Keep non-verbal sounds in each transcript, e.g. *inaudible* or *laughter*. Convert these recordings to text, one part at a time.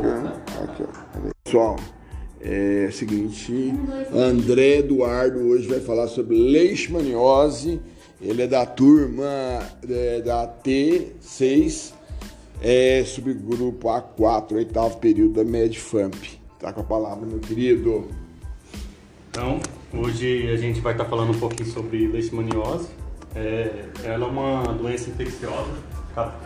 boca. Aqui, ó. Pessoal, é o seguinte, André Eduardo hoje vai falar sobre leishmaniose. Ele é da turma é, da T6, é, subgrupo A4, oitavo período da Medfamp. Tá com a palavra, meu querido. Então, hoje a gente vai estar falando um pouquinho sobre leishmaniose. É, ela é uma doença infecciosa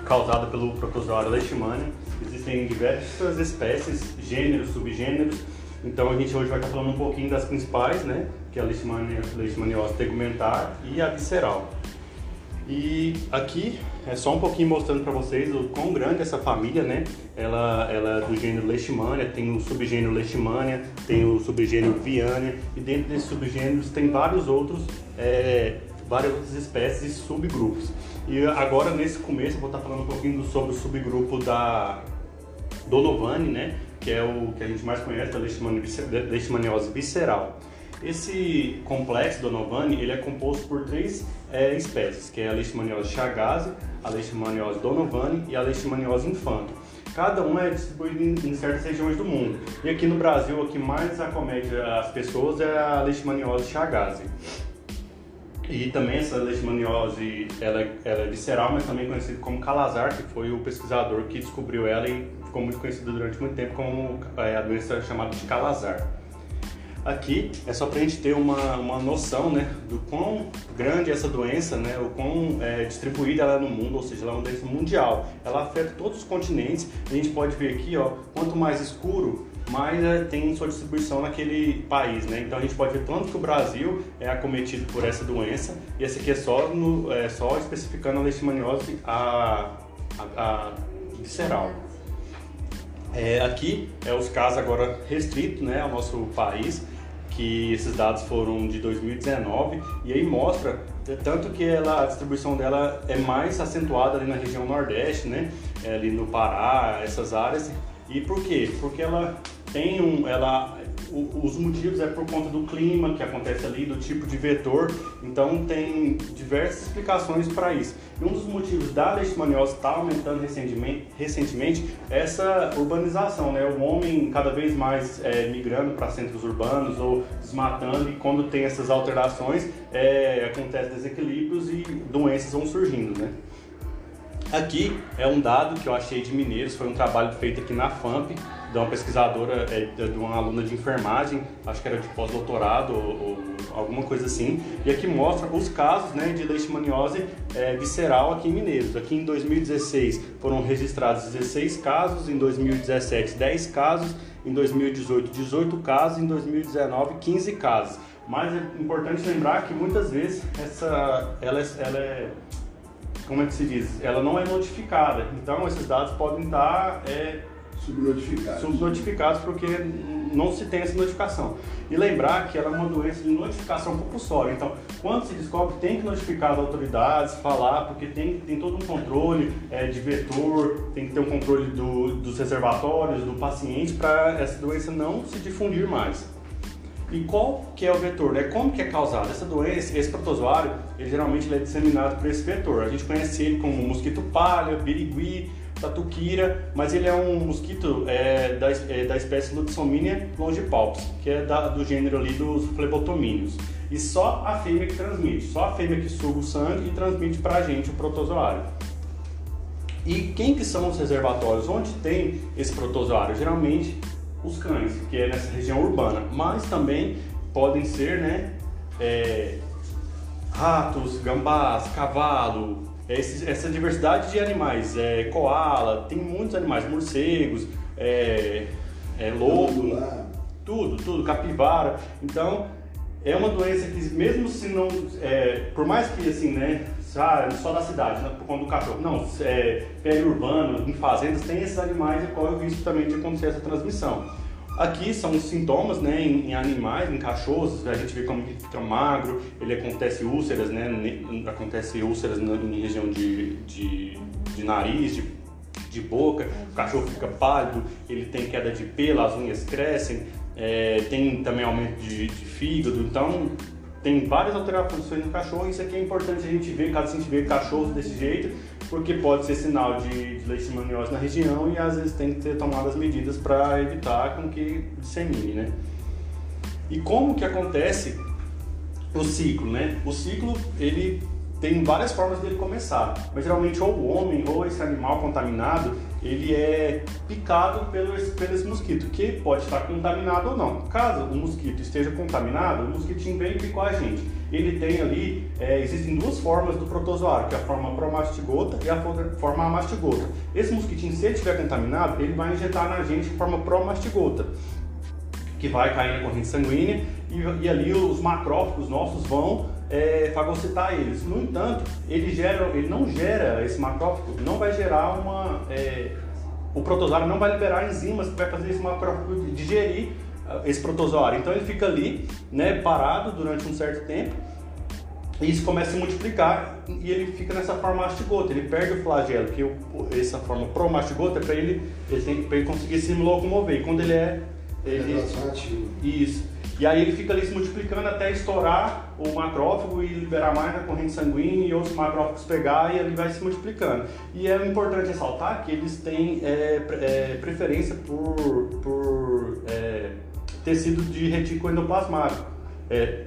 causada pelo protozoário leishmania. Existem diversas espécies, gêneros, subgêneros. Então a gente hoje vai estar falando um pouquinho das principais, né? Que é a leishmania, leishmaniose tegumentar e a visceral. E aqui é só um pouquinho mostrando para vocês o quão grande essa família, né? Ela, ela é do gênero Leishmania, tem o subgênero Leishmania, tem o subgênero Viania e dentro desses subgêneros tem vários outros, é, várias outras espécies e subgrupos. E agora nesse começo eu vou estar falando um pouquinho sobre o subgrupo da Donovani, né? Que é o que a gente mais conhece da leishmaniose visceral. Esse complexo Donovani ele é composto por três é, espécies, que é a Leishmaniose chagas, a Leishmaniose Donovani e a Leishmaniose infanto. Cada uma é distribuída em, em, certas regiões do mundo. E aqui no Brasil, o que mais acomete as pessoas é a Leishmaniose chagas. E também essa leishmaniose, ela, ela é visceral, mas também conhecida como Calazar, que foi o pesquisador que descobriu ela e ficou muito conhecido durante muito tempo como é, a doença chamada de Calazar. Aqui é só para a gente ter uma, uma noção né, do quão grande é essa doença, né, o quão é, distribuída ela é no mundo, ou seja, ela é uma doença mundial. Ela afeta todos os continentes. A gente pode ver aqui, ó, quanto mais escuro, mais é, tem sua distribuição naquele país. Né? Então a gente pode ver tanto que o Brasil é acometido por essa doença, e esse aqui é só, no, é, só especificando a leishmaniose a, a, a visceral. É, aqui é os casos agora restritos né, ao nosso país que esses dados foram de 2019 e aí mostra tanto que ela, a distribuição dela é mais acentuada ali na região nordeste, né, é ali no Pará, essas áreas. E por quê? Porque ela tem um, ela os motivos é por conta do clima que acontece ali, do tipo de vetor, então tem diversas explicações para isso. E um dos motivos da leishmaniose estar tá aumentando recentemente, recentemente é essa urbanização, né? O homem cada vez mais é, migrando para centros urbanos ou desmatando e quando tem essas alterações é, acontece desequilíbrios e doenças vão surgindo, né? Aqui é um dado que eu achei de Mineiros, foi um trabalho feito aqui na FAMP, de uma pesquisadora, é, de uma aluna de enfermagem, acho que era de pós-doutorado ou, ou, alguma coisa assim, e aqui mostra os casos né, de leishmaniose é, visceral aqui em Mineiros. Aqui em 2016 foram registrados 16 casos, em 2017 10 casos, em 2018 18 casos, em 2019 15 casos. Mas é importante lembrar que muitas vezes essa, ela, é, ela é como é que se diz? Ela não é notificada. Então esses dados podem estar é, subnotificados. subnotificados porque não se tem essa notificação. E lembrar que ela é uma doença de notificação compulsória. Então, quando se descobre, tem que notificar as autoridades, falar, porque tem, tem todo um controle é, de vetor, tem que ter um controle do, dos reservatórios, do paciente, para essa doença não se difundir mais. E qual que é o vetor, né? Como que é causado? Essa doença, esse protozoário, ele geralmente ele é disseminado por esse vetor. A gente conhece ele como mosquito palha, birigui, tatuquira, mas ele é um mosquito é, da, é, da espécie Lutsominia longipalpis, que é da, do gênero ali dos flebotomíneos. E só a fêmea que transmite, só a fêmea que suga o sangue e transmite para a gente o protozoário. E quem que são os reservatórios? Onde tem esse protozoário? Geralmente os cães, que é nessa região urbana, mas também podem ser né, é, ratos, gambás, cavalo, esse, essa diversidade de animais, é, koala, tem muitos animais, morcegos, é, é, lobo, tudo, tudo, capivara. Então, é uma doença que mesmo se não, é, por mais que assim, né, só da cidade, né, por conta do cachorro, não, é, periurbano, em fazendas, tem esses animais e corre o risco também de acontecer essa transmissão. Aqui são os sintomas, né, em, em, animais, em cachorros, a gente vê como ele fica magro, ele acontece úlceras, né, acontece úlceras em região de, de, de nariz, de, de boca, o cachorro fica pálido, ele tem queda de pelo, as unhas crescem, é, tem também aumento de, de fígado, então tem várias alterações no cachorro, isso aqui é importante a gente ver, caso a gente vê cachorros desse jeito, porque pode ser sinal de, de leishmaniose na região e às vezes tem que ter tomadas medidas para evitar com que dissemine, né? E como que acontece o ciclo, né? O ciclo, ele tem várias formas dele começar, mas geralmente ou o homem ou esse animal contaminado, ele é picado pelos, pelos mosquitos, que pode estar contaminado ou não. Caso o mosquito esteja contaminado, o mosquitinho vem e picou a gente. Ele tem ali, é, existem duas formas do protozoário, que é a forma promastigota e a forma amastigota. Esse mosquitinho, se ele estiver contaminado, ele vai injetar na gente de forma promastigota que vai cair na corrente sanguínea e, e ali os macrófagos nossos vão é, fagocitar eles. No entanto, ele, gera, ele não gera, esse macrófago não vai gerar uma... É, o protozoário não vai liberar enzimas que vai fazer esse macrófago digerir ah, esse protozoário. Então ele fica ali, né, parado durante um certo tempo e isso começa a se multiplicar e ele fica nessa forma mastigota, ele perde o flagelo, que essa forma pro-mastigota é para ele, ele, tem, ele conseguir se locomover. E quando ele é ele, isso. E aí ele fica ali se multiplicando até estourar o macrófago e liberar mais na corrente sanguínea e outros macrófagos pegar e ele vai se multiplicando. E é importante ressaltar que eles têm é, é, preferência por, por é, tecido de retículo endoplasmático. É,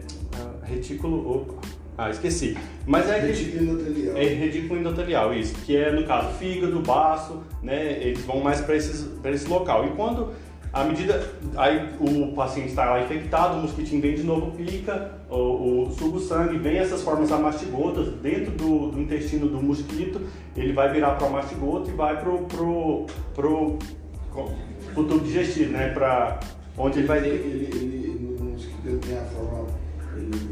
retículo. Opa, ah, esqueci. Mas é retículo endotelial. É retículo endotelial, isso. Que é, no caso, fígado, baço, né? Eles vão mais para esse local. E quando à medida aí o paciente está lá infectado, o mosquitinho vem de novo, pica, o, o suga o sangue, vem essas formas amastigotas dentro do, do, intestino do mosquito, ele vai virar para o mastigoto e vai pro pro pro, pro tubo digestivo, né? Para onde ele vai. Ele, ele, ele, no mosquito tem a forma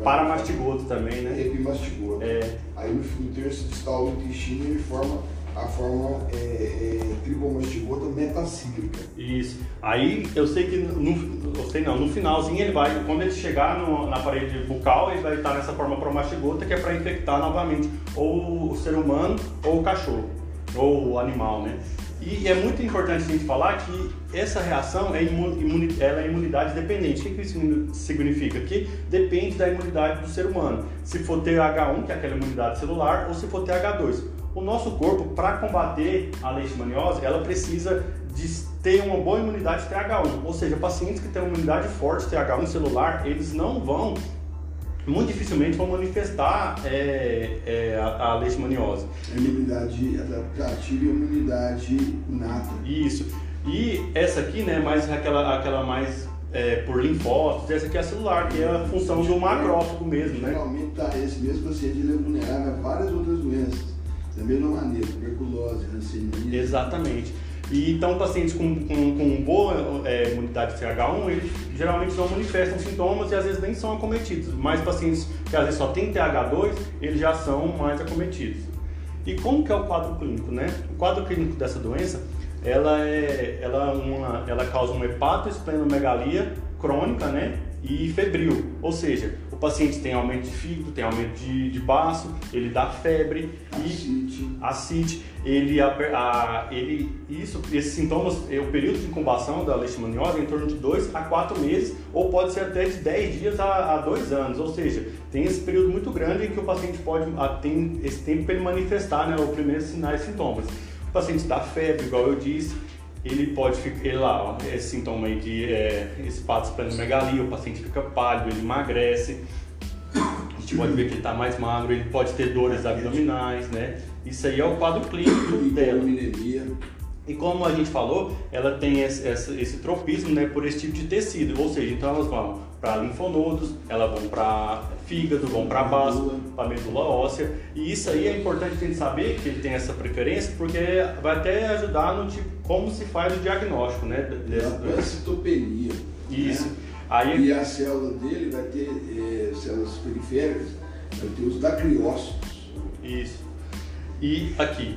Paramastigoto também, né? Epimastigoto. É. Aí no, no terço distal do intestino ele forma a forma é, é, tribomastigota metacíclica. Isso. Aí eu sei que no, eu sei não, no finalzinho ele vai, quando ele chegar no, na parede bucal, ele vai estar nessa forma promastigota que é para infectar novamente ou o ser humano ou o cachorro ou o animal, né? E é muito importante a gente falar que essa reação é, imuni, ela é imunidade dependente. O que isso significa? Que depende da imunidade do ser humano. Se for TH1, que é aquela imunidade celular, ou se for TH2 o nosso corpo, para combater a leishmaniose, ela precisa de ter uma boa imunidade TH1. Ou seja, pacientes que têm uma imunidade forte TH1 celular, eles não vão, muito dificilmente vão manifestar é, é, a, a leishmaniose. Imunidade adaptativa e imunidade nata. Isso. E essa aqui, né, mais aquela, aquela mais é, por linfócitos, essa aqui é a celular, que é a função do macrófago mesmo, né? Geralmente tá, esse mesmo paciente ele é vulnerável a várias outras doenças. Da mesma maneira, tuberculose, hanseníase. Exatamente. E então, pacientes com, com, com boa é, imunidade TH1, eles geralmente não manifestam sintomas e às vezes nem são acometidos. Mas pacientes que às vezes só têm TH2, eles já são mais acometidos. E como que é o quadro clínico, né? O quadro clínico dessa doença, ela, é, ela, é uma, ela causa uma hepatoesplenomegalia crônica, né? E febril, ou seja, o paciente tem aumento de fígado, tem aumento de, de baço, ele dá febre e acite, ele, a, a, ele isso, esses sintomas, é, o período de incubação da leishmaniose é em torno de 2 a 4 meses, ou pode ser até de 10 dias a 2 anos, ou seja, tem esse período muito grande em que o paciente pode, tem esse tempo para ele manifestar né, os primeiros sinais e sintomas. O paciente dá febre, igual eu disse, ele pode ficar lá, ó, esse sintoma aí de é, espasmomegalia, o paciente fica pálido, ele emagrece, a gente pode ver que ele está mais magro, ele pode ter dores abdominais, né? Isso aí é o quadro clínico dela. E como a gente falou, ela tem esse, esse, esse, tropismo né, por esse tipo de tecido, ou seja, então elas vão para linfonodos, elas vão para fígado, vão para baço, para medula óssea. E isso aí é importante a gente saber que ele tem essa preferência, porque vai até ajudar no tipo como se faz o diagnóstico, né? Da citopenia. Isso. Né? Aí... E a célula dele vai ter é, células periféricas, vai ter os dacriócitos. Isso. E aqui,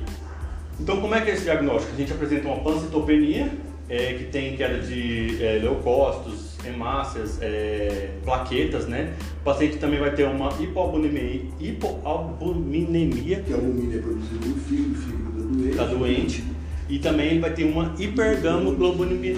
então, como é que é esse diagnóstico? A gente apresenta uma pancitopenia, é, que tem queda de é, leucócitos, hemácias, é, plaquetas, né? O paciente também vai ter uma hipoalbuminemia. hipoalbuminemia que a albumina é produzida no fígado, o fígado está doente. Tá doente. E também ele vai ter uma hipergamoglobulinemia.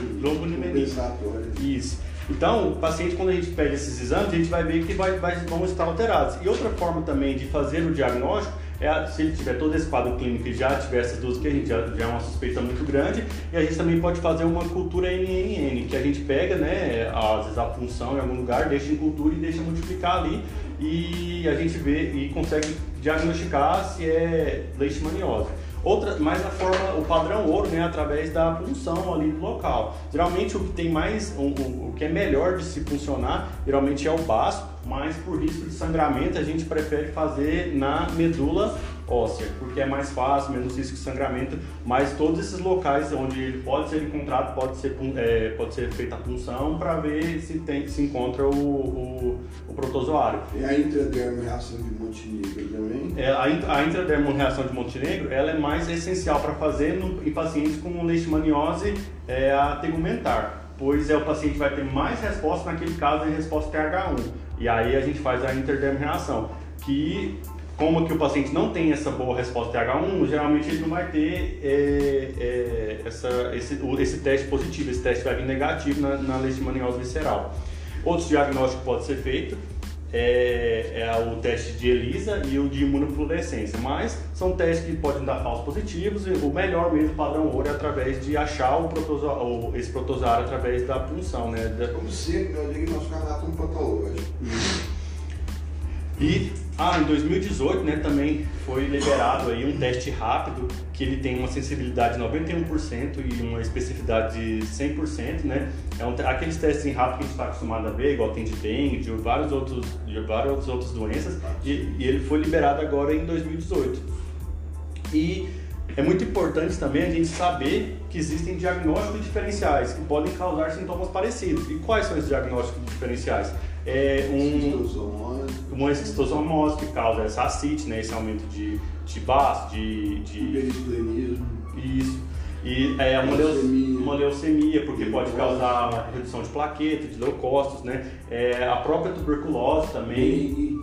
Isso. Então, o paciente, quando a gente pede esses exames, a gente vai ver que vai, vai, vão estar alterados. E outra forma também de fazer o diagnóstico é, se ele tiver todo esse quadro clínico e já tiver essas duas que a gente já, já é uma suspeita muito grande, e a gente também pode fazer uma cultura NNN, que a gente pega, né, às vezes a função em algum lugar, deixa em cultura e deixa multiplicar ali, e a gente vê e consegue diagnosticar se é leishmaniose. Outra, mais a forma, o padrão ouro, né, através da punção ali do local. Geralmente o que tem mais, o, o, que é melhor de se funcionar, geralmente é o baço, mas por risco de sangramento a gente prefere fazer na medula óssea, porque é mais fácil, menos risco de sangramento, mas todos esses locais onde ele pode ser encontrado, pode ser, é, pode ser feita a punção para ver se, tem, se encontra o, o, o protozoário. E a intradermo reação de Montenegro também? É, a, a intradermo reação de Montenegro ela é mais essencial para fazer no, em pacientes com leishmaniose é, a tegumentar, pois é, o paciente vai ter mais resposta naquele caso em resposta TH1. E aí a gente faz a interdermo reação, que como que o paciente não tem essa boa resposta TH1, geralmente ele não vai ter é, é, essa, esse, esse teste positivo, esse teste vai vir negativo na, na leishmaniose visceral. Outros diagnósticos podem ser feitos, é, é, o teste de ELISA e o de imunofluorescência, mas são testes que podem dar falsos positivos e o melhor mesmo padrão ouro é através de achar o protozoário, esse protozoário através da punção, né? Da... Como sempre, eu digo nosso caráter patológico. E ah, em 2018, né, também foi liberado aí um teste rápido que ele tem uma sensibilidade de 91% e uma especificidade de 100%, né? É um, aqueles testes em rápido que a gente está acostumado a ver, igual tem de dengue, de vários outros, de várias outras doenças, e, e ele foi liberado agora em 2018. E é muito importante também a gente saber que existem diagnósticos diferenciais que podem causar sintomas parecidos. E quais são esses diagnósticos diferenciais? É um, uma esquistossomose que causa essa ascite, né, esse aumento de, de baço, de... de Isso. E é uma leucemia, uma leucemia porque pode causar redução de plaquetas, de leucócitos, né? É, a própria tuberculose também.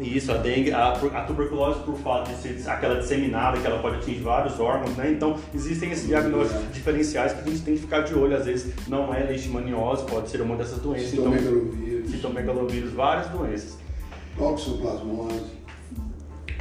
Isso, a dengue, a, a, tuberculose por fato de ser aquela disseminada, que ela pode atingir vários órgãos, né? Então, existem esses diagnósticos diferenciais que a gente tem que ficar de olho. Às vezes, não é leishmaniose, pode ser uma dessas doenças. Citomegalovírus. Então, citomegalovírus, várias doenças. Toxoplasmose.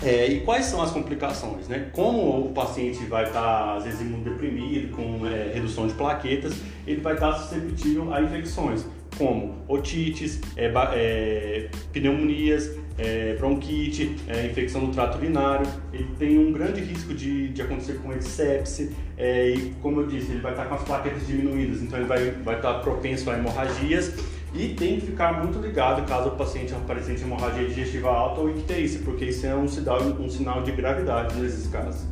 É, e quais são as complicações? Né? Como o paciente vai estar, às vezes, imunodeprimido, com é, redução de plaquetas, ele vai estar suscetível a infecções, como otites, é, é, pneumonias, é, bronquite, é, infecção do trato urinário. Ele tem um grande risco de, de acontecer com ele sepse, é, e como eu disse, ele vai estar com as plaquetas diminuídas, então ele vai, vai estar propenso a hemorragias e tem que ficar muito ligado caso o paciente apresente hemorragia digestiva alta ou icterícia, porque isso é um sinal, um sinal de gravidade nesses casos.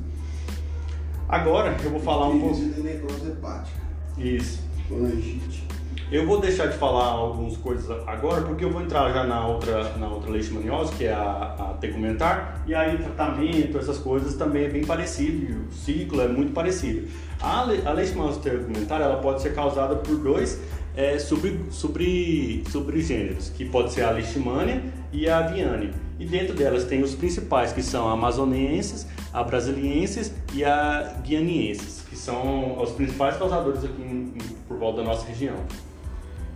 Agora eu vou falar um pouco. necrose hepática. Isso. Colangite. Eu vou deixar de falar algumas coisas agora, porque eu vou entrar já na outra, na outra leishmaniose, que é a, a tegumentar, e aí o tratamento, essas coisas também é bem parecido, o ciclo é muito parecido. A, a leishmaniose tegumentar, ela pode ser causada por dois é, sobre, sobre, sobre gêneros, que pode ser a Leishmania e a Aviane. E dentro delas tem os principais, que são a amazonenses, a brasilienses e a guianienses, que são os principais causadores aqui em, por volta da nossa região.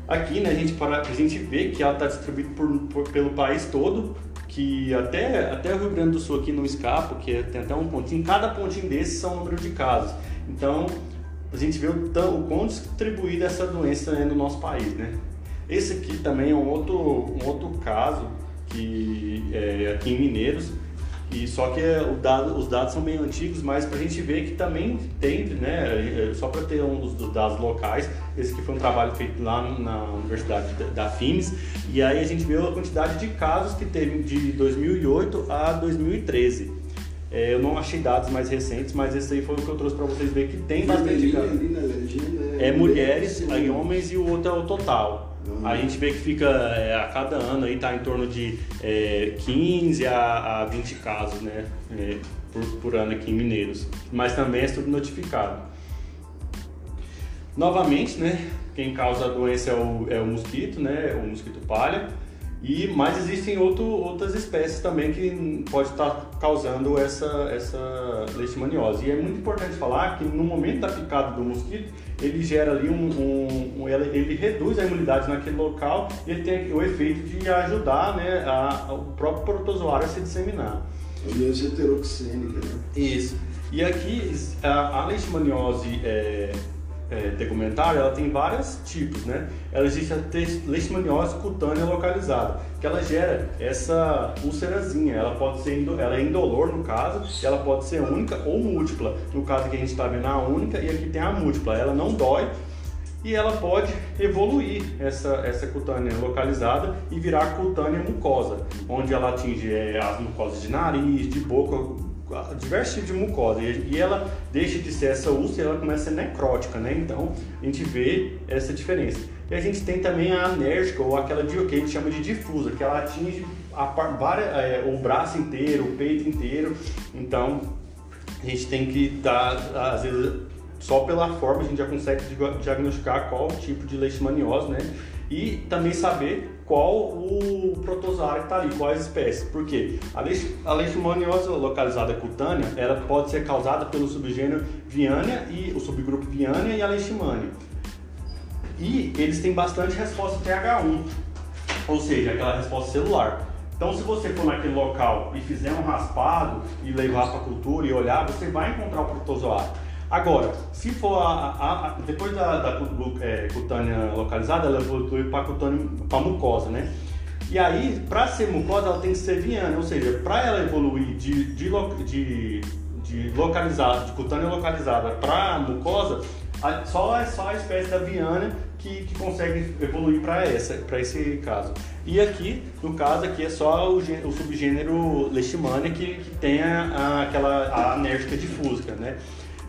Aqui, né, a gente, para, a gente vê que ela está distribuída por, por, pelo país todo, que até, até o Rio Grande do Sul aqui não escapa, que tem até um pontinho, cada pontinho desses são um número de casos. Então, a gente vê o, tão, o quão distribuída essa doença é no nosso país, né? Esse aqui também é um outro, um outro caso que é aqui em Mineiros, e só que é, dado, os dados são bem antigos, mas para a gente ver que também tem, né, é, só para ter um dos dados locais, esse que foi um trabalho feito lá na Universidade da, FIMS, e aí a gente vê a quantidade de casos que teve de 2008 a 2013. É, eu não achei dados mais recentes, mas esse aí foi o que eu trouxe para vocês verem que tem bastante casos. É mulheres, aí homens e o outro é o total. Uhum. A gente vê que fica é, a cada ano aí tá em torno de é, 15 a, a 20 casos, né? É, por, por ano aqui em Mineiros. Mas também é subnotificado. Novamente, né? Quem causa a doença é o, é o mosquito, né? O mosquito palha. E, mas existem outro, outras espécies também que pode estar causando essa, essa leishmaniose. E é muito importante falar que no momento da picada do mosquito, ele gera ali um, um, um ele, ele, reduz a imunidade naquele local e ele tem o efeito de ajudar né, a, o próprio protozoário a se disseminar. Doença heteroxênica, né? Isso. E aqui, a, a leishmaniose é, é, tegumentar, ela tem vários tipos, né? Ela existe a leishmaniose cutânea localizada, que ela gera essa úlcerazinha. Ela pode ser ela é indolor no caso, ela pode ser única ou múltipla. No caso que a gente está vendo a única e aqui tem a múltipla. Ela não dói e ela pode evoluir essa, essa cutânea localizada e virar cutânea mucosa, onde ela atinge é, as mucosas de nariz, de boca, diversos tipos de mucosa e ela deixa de ser essa úlcera e ela começa a ser necrótica, né? Então a gente vê essa diferença. E a gente tem também a anérgica ou aquela de, que a gente chama de difusa, que ela atinge a, é, o braço inteiro, o peito inteiro. Então a gente tem que dar, às vezes, só pela forma a gente já consegue diagnosticar qual tipo de leishmaniose, né? E também saber qual o protozoário que está ali, quais espécies. Por quê? A leishmaniose localizada cutânea, ela pode ser causada pelo subgênero Viania e o subgrupo Viania e a leishmania. E eles têm bastante resposta TH1, ou seja, aquela resposta celular. Então, se você for naquele local e fizer um raspado e levar para a cultura e olhar, você vai encontrar o protozoário. Agora, se for a, a, a depois da, da é, cutânea localizada, ela evolui para para mucosa, né? E aí, para ser mucosa, ela tem que ser viana, ou seja, para ela evoluir de, de, de, de localizada, de cutânea localizada para mucosa, só é só a espécie da viana que, que consegue evoluir para essa, para esse caso. E aqui, no caso aqui é só o, o subgênero leishmania que, que tem a, a, aquela a anérgica difusa, né?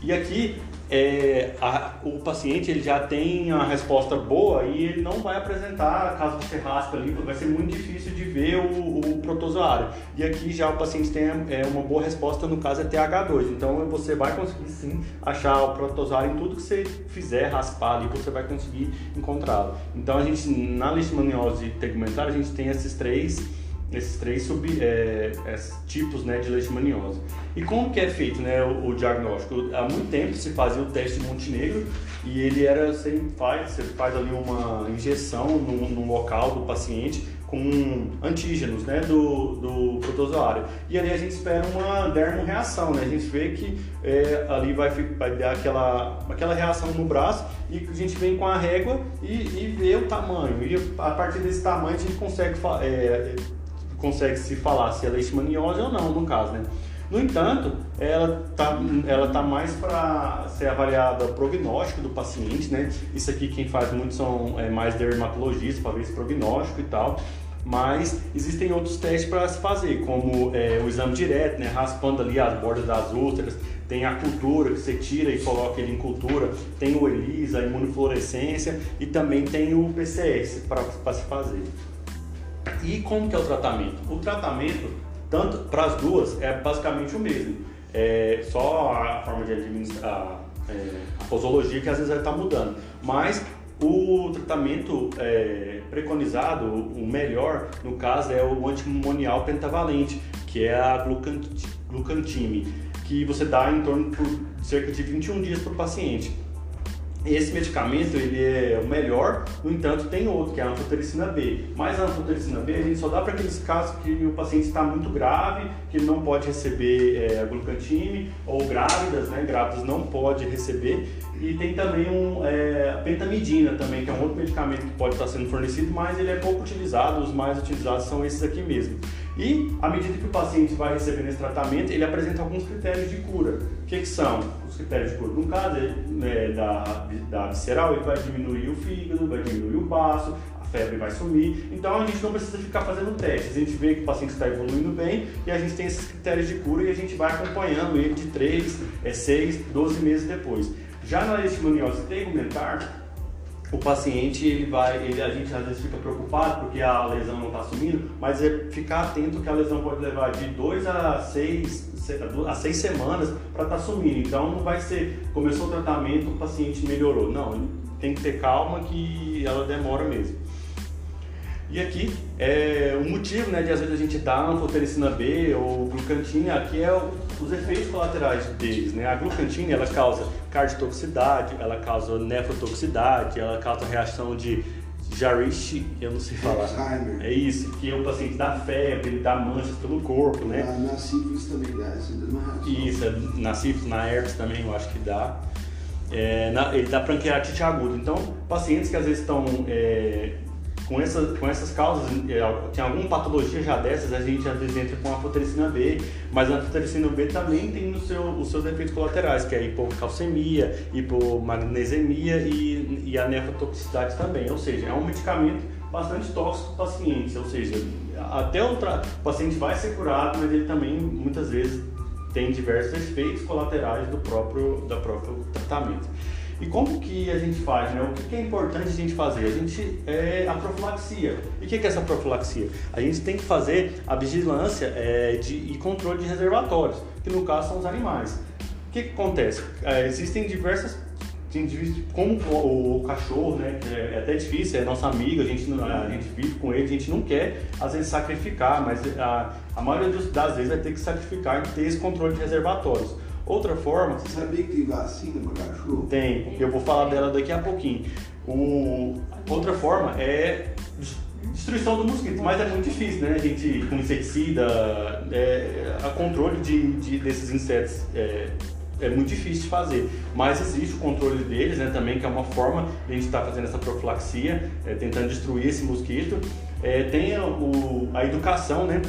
E aqui é, a, o paciente ele já tem a resposta boa e ele não vai apresentar, caso você raspa ali, vai ser muito difícil de ver o, o protozoário. E aqui já o paciente tem é, uma boa resposta, no caso é TH2. Então você vai conseguir sim achar o protozoário em tudo que você fizer, raspar ali, você vai conseguir encontrá-lo. Então a gente, na leishmaniose tegumentar, a gente tem esses três esses três sub, é, é, tipos né, de leishmaniose. E como que é feito né, o, o, diagnóstico? Há muito tempo se fazia o teste de Montenegro e ele era, você faz, você faz ali uma injeção no, no local do paciente com antígenos né, do, do protozoário. E ali a gente espera uma dermoreação, né? A gente vê que é, ali vai, vai dar aquela, aquela reação no braço e a gente vem com a régua e, e vê o tamanho. E a partir desse tamanho a gente consegue é, consegue se falar se é leishmaniose ou não, no caso, né? No entanto, ela tá, ela tá mais para ser avaliada prognóstico do paciente, né? Isso aqui quem faz muito são é, mais dermatologistas para ver esse prognóstico e tal. Mas existem outros testes para se fazer, como é, o exame direto, né? Raspando ali as bordas das úlceras, tem a cultura que você tira e coloca ele em cultura, tem o ELISA, a imunofluorescência e também tem o PCS para se fazer. E como que é o tratamento? O tratamento, tanto para as duas, é basicamente o mesmo. É só a forma de administrar, é, a posologia que às vezes estar mudando. Mas o tratamento é, preconizado, o melhor, no caso, é o antimonial pentavalente, que é a glucantime, que você dá em torno de cerca de 21 dias para o paciente. Esse medicamento ele é o melhor, no entanto tem outro que é a anfotericina B. Mas a anfotericina B a gente só dá para aqueles casos que o paciente está muito grave, que ele não pode receber é, a glucantime, ou grávidas, né? Grávidas não pode receber. E tem também um, é, a pentamidina também, que é um outro medicamento que pode estar sendo fornecido, mas ele é pouco utilizado, os mais utilizados são esses aqui mesmo. E à medida que o paciente vai recebendo esse tratamento, ele apresenta alguns critérios de cura. O que, que são os critérios de cura? No caso né, da, da visceral, ele vai diminuir o fígado, vai diminuir o baço, a febre vai sumir. Então a gente não precisa ficar fazendo testes. A gente vê que o paciente está evoluindo bem e a gente tem esses critérios de cura e a gente vai acompanhando ele de 3, 6, 12 meses depois. Já na leishmaniose tegumentar, o paciente ele vai, ele, a gente às vezes fica preocupado porque a lesão não está sumindo, mas é ficar atento que a lesão pode levar de 2 a 6 a seis semanas para estar tá sumindo. Então não vai ser, começou o tratamento, o paciente melhorou. Não, tem que ter calma que ela demora mesmo. E aqui é o motivo né, de às vezes a gente dar anfotericina B ou glucantina, aqui é o, os efeitos colaterais deles. Né? A glucantina ela causa cardiotoxicidade, ela causa nefrotoxicidade, ela causa reação de, Jarish, eu não sei falar. Alzheimer. É isso, que o paciente dá febre, ele dá manchas pelo corpo, né? Na, na sífilis também dá essa mesma reação. Isso, é na sífilis, na herpes também eu acho que dá. É, na, ele dá pancreatite aguda. Então, pacientes que às vezes estão é, com, essa, com essas causas, é, tem alguma patologia já dessas, a gente às vezes entra com a fotericina B, mas a fotericina B também tem no seu, os seus efeitos colaterais, que é hipocalcemia, hipomagnesemia e, e a nefrotoxicidade também. Ou seja, é um medicamento bastante tóxico para pacientes, ou seja, até o, o paciente vai ser curado, mas ele também muitas vezes tem diversos efeitos colaterais do próprio, do próprio tratamento. E como que a gente faz, né? O que é importante a gente fazer? A gente é a profilaxia. E o que é essa profilaxia? A gente tem que fazer a vigilância é, de, e controle de reservatórios, que no caso são os animais. O que, que acontece? É, existem diversas como o, cachorro, né, é, é até difícil, é nosso amigo, a gente, a gente vive com ele, a gente não quer, às vezes, sacrificar, mas a, a maioria das vezes vai ter que sacrificar e ter esse controle de reservatórios. Outra forma. Você sabia que tem vacina para cachorro? Tem, eu vou falar dela daqui a pouquinho. O, outra forma é destruição do mosquito, mas é muito difícil, né? A gente com inseticida, é, a controle de, de desses insetos é, é, muito difícil de fazer. Mas existe o controle deles, né? Também que é uma forma de a gente estar tá fazendo essa profilaxia, é, tentando destruir esse mosquito. É, tem a, o, a educação, né?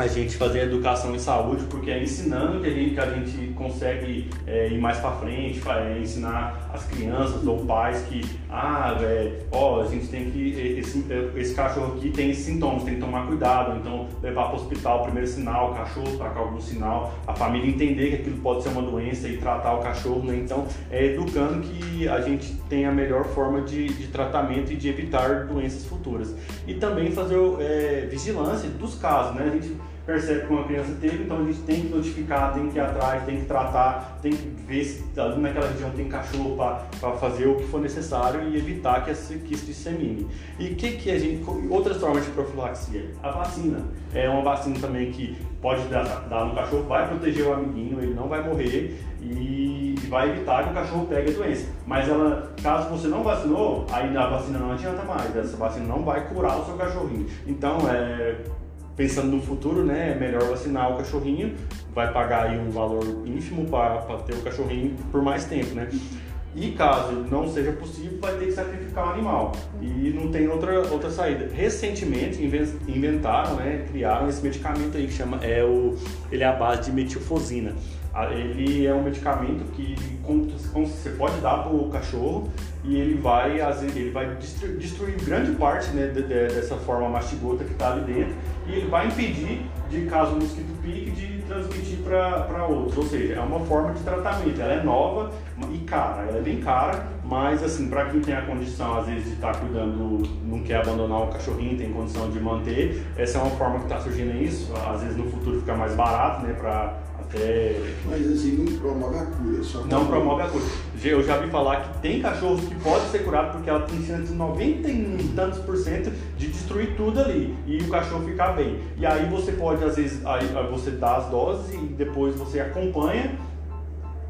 A gente fazer educação em saúde, porque é ensinando que a gente, que a gente consegue é, ir mais para frente, é, ensinar as crianças ou pais que, ah, é, ó, a gente tem que, esse, esse cachorro aqui tem sintomas, tem que tomar cuidado, então levar para o hospital, primeiro sinal, o cachorro tá com algum sinal, a família entender que aquilo pode ser uma doença e tratar o cachorro, né? Então, é educando que a gente tem a melhor forma de, de tratamento e de evitar doenças futuras. E também fazer é, vigilância dos casos, né? A gente percebe que uma criança teve, então a gente tem que notificar, tem que ir atrás, tem que tratar, tem que ver se ali naquela região tem cachorro para fazer o que for necessário e evitar que, esse, que isso dissemine. E que, que a gente. Outras formas de profilaxia? A vacina. É uma vacina também que pode dar, dar no cachorro, vai proteger o amiguinho, ele não vai morrer e vai evitar que o cachorro pegue a doença. Mas ela, caso você não vacinou, aí a vacina não adianta mais. Essa vacina não vai curar o seu cachorrinho. Então, é pensando no futuro, né, é melhor vacinar o cachorrinho, vai pagar aí um valor ínfimo para ter o cachorrinho por mais tempo, né? E caso não seja possível, vai ter que sacrificar o animal. E não tem outra, outra saída. Recentemente inventaram, né, criaram esse medicamento aí que chama, é o, ele é a base de metilfosina. Ele é um medicamento que você pode dar para o cachorro e ele vai, ele vai destruir grande parte né, dessa forma mastigota que está ali dentro e ele vai impedir de caso o mosquito pique de transmitir para outros. Ou seja, é uma forma de tratamento. Ela é nova e cara, ela é bem cara, mas assim, para quem tem a condição às vezes de estar tá cuidando, não quer abandonar o cachorrinho, tem condição de manter, essa é uma forma que está surgindo isso. Às vezes no futuro fica mais barato, né, para até. Mas assim, não promove a cura, só Não promove a cura. Eu já vi falar que tem cachorros que podem ser curados porque ela tem chance de 90 e tantos por cento de destruir tudo ali e o cachorro ficar bem. E aí você pode, às vezes, aí você dá as doses e depois você acompanha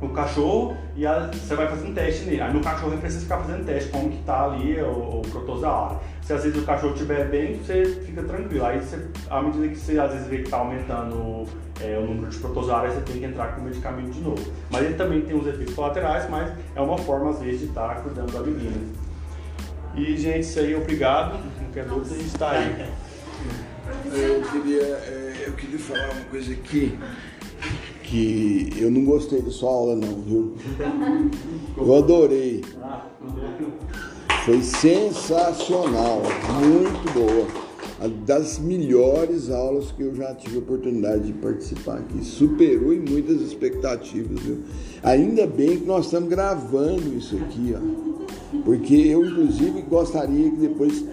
o cachorro e a, você vai fazer um teste nele. Aí no cachorro precisa ficar fazendo teste, como que tá ali o, o protozoário. Se às vezes o cachorro estiver bem, você fica tranquilo. Aí você, à medida que você às vezes vê que está aumentando é, o número de protozoários, você tem que entrar com o medicamento de novo. Mas ele também tem os efeitos colaterais, mas é uma forma às vezes de estar tá cuidando da menina. E gente, isso aí, obrigado. Não quer dúvida, a gente está aí. *laughs* Eu queria, é, eu queria falar uma coisa aqui que eu não gostei da sua aula não, viu? Eu adorei. Foi sensacional, muito boa. Das melhores aulas que eu já tive a oportunidade de participar aqui. Superou em muitas expectativas, viu? Ainda bem que nós estamos gravando isso aqui, ó. Porque eu, inclusive, gostaria que depois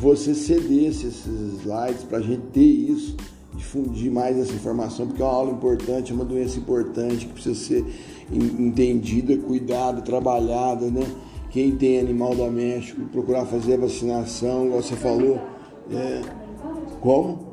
você cedesse esses slides para a gente ter isso difundir mais essa informação, porque é uma aula importante, é uma doença importante que precisa ser entendida, cuidada, trabalhada, né? Quem tem animal doméstico, procurar fazer a vacinação, igual você falou. É... Como?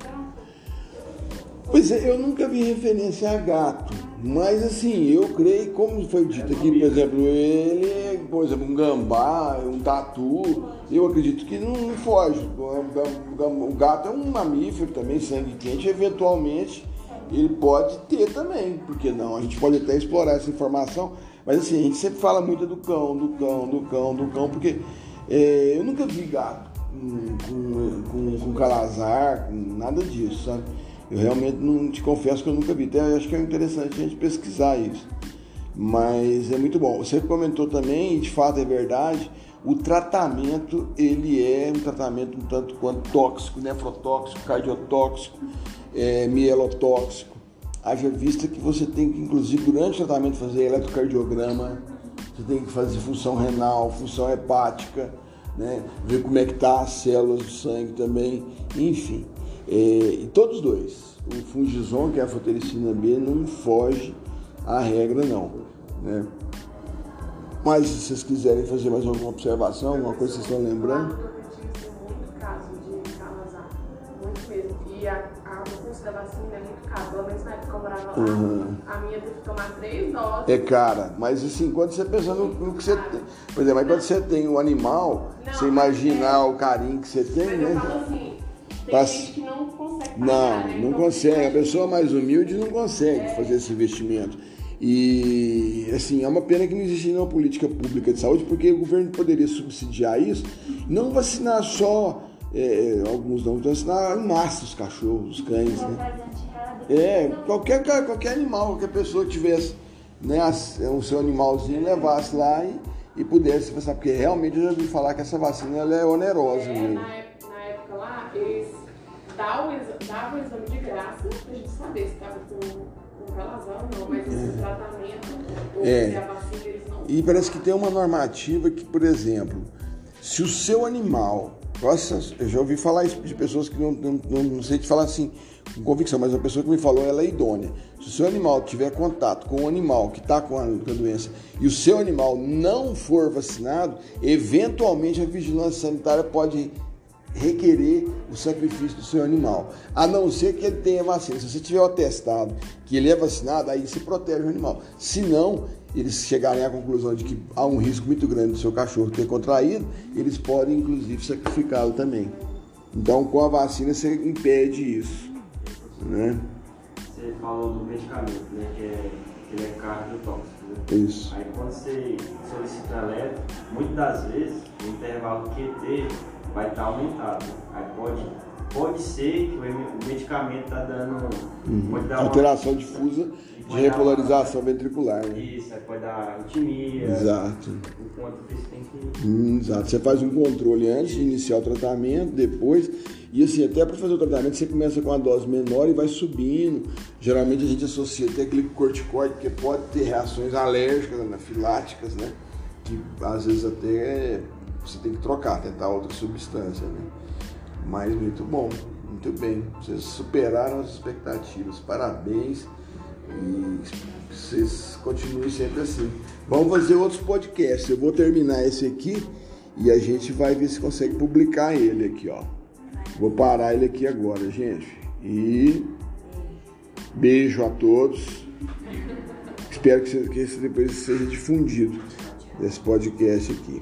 Pois é, eu nunca vi referência a gato. Mas assim, eu creio, como foi dito aqui, por exemplo, ele, por exemplo, um gambá, um tatu, eu acredito que não foge. O gato é um mamífero também, sangue quente, eventualmente ele pode ter também, porque não? A gente pode até explorar essa informação, mas assim, a gente sempre fala muito do cão, do cão, do cão, do cão, porque é, eu nunca vi gato com, com, com calazar, com nada disso, sabe? Eu realmente não te confesso que eu nunca vi. Até acho que é interessante a gente pesquisar isso. Mas é muito bom. Você comentou também, de fato é verdade, o tratamento ele é um tratamento um tanto quanto tóxico, nefrotóxico, cardiotóxico, é, mielotóxico. Haja vista que você tem que, inclusive, durante o tratamento, fazer eletrocardiograma, você tem que fazer função renal, função hepática, né? ver como é que tá as células do sangue também, enfim. É, e todos dois. O fungizon, que é a fotericina B, não foge à regra não. Né? Mas se vocês quiserem fazer mais alguma observação, alguma coisa que vocês estão lembrando? Muito caso de calazar, muito mesmo. E a, a custo da vacina é muito caro. Pelo menos na época eu morava lá, uhum. a minha teve que tomar três doses. É cara, mas assim, quando você pensa no, no que você tem. Por exemplo, mas quando você tem o um animal, não, você imaginar é... o carinho que você tem, mas né? Eu falo assim, tem gente que não Não, consegue. A pessoa mais humilde não consegue é. fazer esse investimento. E assim, é uma pena que não existe nenhuma política pública de saúde, porque o governo poderia subsidiar isso, não vacinar só é, alguns não, vacinar em massa os cachorros, os cães, né? É, qualquer, qualquer animal, qualquer pessoa que tivesse né, o seu animalzinho, levasse lá e, e pudesse vacinar, porque realmente eu já ouvi falar que essa vacina ela é onerosa. É, época, na época lá, eles davam o exame de graça pra gente saber se estava com não, mas esse é. tratamento, é. a vacina, eles não. E parece que tem uma normativa que, por exemplo, se o seu animal. Nossa, eu já ouvi falar isso de pessoas que não, não, não sei te falar assim com convicção, mas a pessoa que me falou ela é idônea. Se o seu animal tiver contato com um animal que está com, com a doença e o seu animal não for vacinado, eventualmente a vigilância sanitária pode requerer o sacrifício do seu animal, a não ser que ele tenha vacina. Se você tiver atestado que ele é vacinado, aí se protege o animal. Se não, eles chegarem à conclusão de que há um risco muito grande do seu cachorro ter contraído, eles podem inclusive sacrificá-lo também. Então, com a vacina você impede isso, né? Você falou do medicamento, né? Que, é, que ele é cardiotóxico. Né? Isso. Aí quando você solicita eletro, muitas das vezes o intervalo QT vai estar tá aumentado. Aí pode, pode ser que o medicamento está dando. Uhum. Alteração uma, difusa de repolarização uma, ventricular. Né? Isso, aí pode dar arritmia. Exato. Enquanto você tem que. Hum, exato. Você faz um controle antes de iniciar o tratamento, depois. E assim, até para fazer o tratamento, você começa com uma dose menor e vai subindo. Geralmente a gente associa até glicocorticoide, porque pode ter reações alérgicas, anafiláticas, né? Que às vezes até você tem que trocar, tentar outra substância, né? Mas muito bom, muito bem. Vocês superaram as expectativas. Parabéns e vocês continuem sempre assim. Vamos fazer outros podcasts. Eu vou terminar esse aqui e a gente vai ver se consegue publicar ele aqui, ó. Vou parar ele aqui agora, gente. E beijo a todos. Espero que esse depois seja difundido, esse podcast aqui.